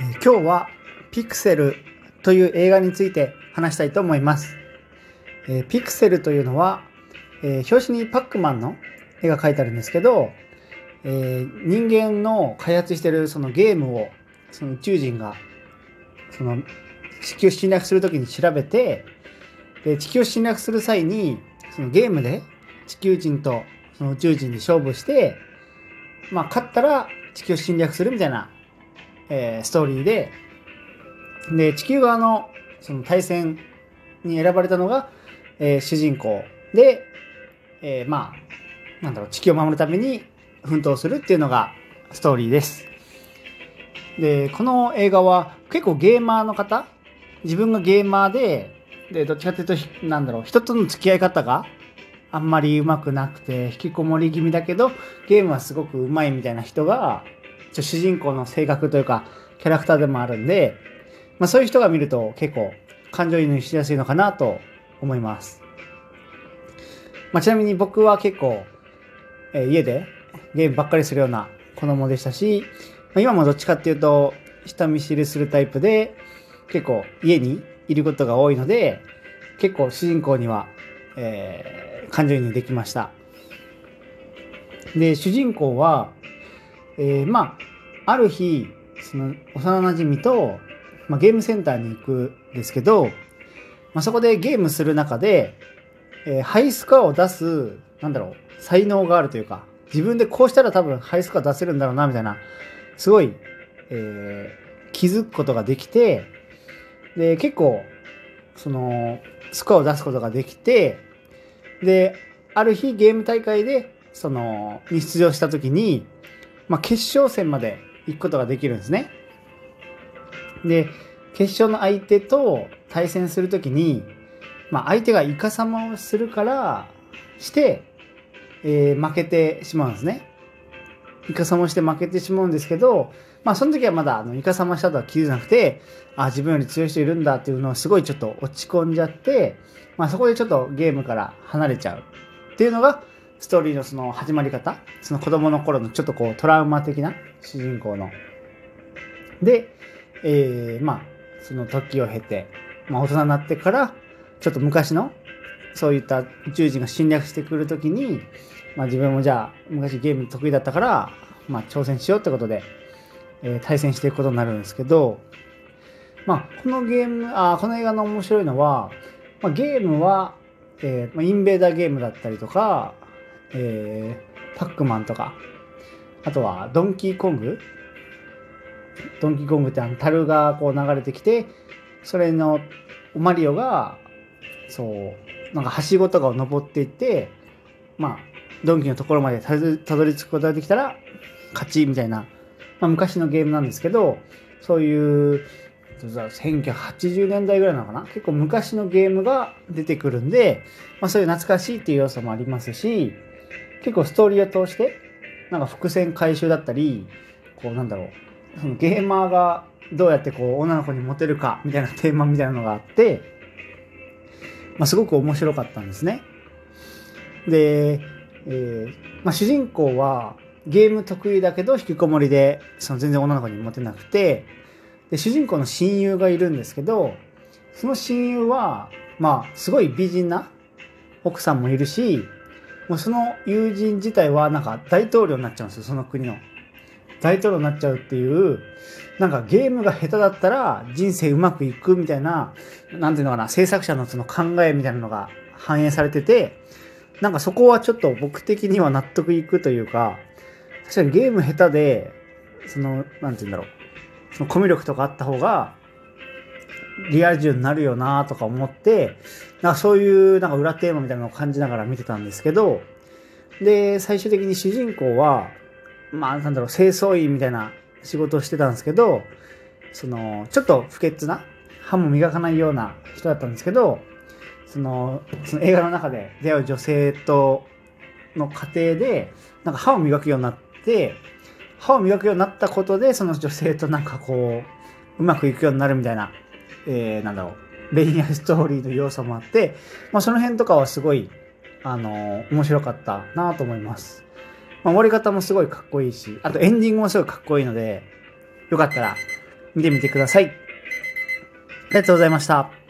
今日はピクセルという映画について話したいと思います。えーピクセルというのは、えー表紙にパックマンの絵が描いてあるんですけど、えー人間の開発してるそのゲームをその宇宙人がその地球侵略するときに調べてで地球侵略する際にそのゲームで地球人とその宇宙人で勝負して、まあ、勝ったら地球侵略するみたいな、えーストーリーでで地球側のその対戦に選ばれたのが、えー主人公で、えーまあなんだろう地球を守るために奮闘するっていうのがストーリーです。でこの映画は結構ゲーマーの方自分がゲーマーででどっちかというとなんだろう人との付き合い方があんまり上手くなくて引きこもり気味だけどゲームはすごく上手いみたいな人がちょ主人公の性格というかキャラクターでもあるんで、まあ、そういう人が見ると結構感情移入しやすいのかなと思います。まあ、ちなみに僕は結構、えー家でゲームばっかりするような子供でしたし、まあ、今もどっちかっていうと下見知りするタイプで結構家にいることが多いので結構主人公には、えー感情移入できました。で主人公は、えーまあある日その幼なじみと、まあ、ゲームセンターに行くんですけど、まあ、そこでゲームする中で、えーハイスコアを出すなんだろう才能があるというか自分でこうしたら多分ハイスコア出せるんだろうなみたいなすごい、えー気づくことができてで結構そのスコアを出すことができてである日ゲーム大会でそのに出場した時に、まあ、決勝戦まで行くことができるんですね。で決勝の相手と対戦する時に、まあ、相手がイカサマをするからして、えー負けてしまうんですね。イカサマして負けてしまうんですけど、まあその時はまだあのイカサマしたとは気づかなくて、あ、自分より強い人いるんだっていうのをすごいちょっと落ち込んじゃって、まあそこでちょっとゲームから離れちゃうっていうのがストーリーのその始まり方、その子供の頃のちょっとこうトラウマ的な主人公の。で、えーまあその時を経て、まあ大人になってから、ちょっと昔のそういった宇宙人が侵略してくるときに、まあ、自分もじゃあ昔ゲーム得意だったから、まあ、挑戦しようってことで、えー対戦していくことになるんですけど、まあ、このゲームあこの映画の面白いのは、まあ、ゲームは、えーま、インベーダーゲームだったりとか、えーパックマンとか。あとはドンキーコングドンキーコングってあの樽がこう流れてきてそれのマリオがそうなんかはしごとかを登っていってまあドンキのところまでたどり着くことができたら勝ちみたいな、まあ、昔のゲームなんですけどそういう1980年代ぐらいなのかな？結構昔のゲームが出てくるんで、まあ、そういう懐かしいっていう要素もありますし結構ストーリーを通してなんか伏線回収だったりこうなんだろうそのゲーマーがどうやってこう女の子にモテるかみたいなテーマみたいなのがあって、まあ、すごく面白かったんですね。で、えーまあ、主人公はゲーム得意だけど引きこもりでその全然女の子にモテなくてで主人公の親友がいるんですけどその親友はまあすごい美人な奥さんもいるしもうその友人自体はなんか大統領になっちゃうんですよその国の。大統領になっちゃうっていうなんかゲームが下手だったら人生うまくいくみたいななんていうのかな制作者のその考えみたいなのが反映されててなんかそこはちょっと僕的には納得いくというか確かにゲーム下手でそのなんていうんだろうそのコミュ力とかあった方がリアル充になるよなとか思ってなんかそういうなんか裏テーマみたいなのを感じながら見てたんですけどで最終的に主人公はまあなんだろう清掃員みたいな仕事をしてたんですけどそのちょっと不潔な歯も磨かないような人だったんですけどそのその映画の中で出会う女性との過程でなんか歯を磨くようになって歯を磨くようになったことでその女性となんかこううまくいくようになるみたいな、えー、なんだろうレイヤーストーリーの要素もあって、まあ、その辺とかはすごいあの面白かったなと思います。まあ、終わり方もすごいかっこいいし、あとエンディングもすごいかっこいいので、よかったら見てみてください。ありがとうございました。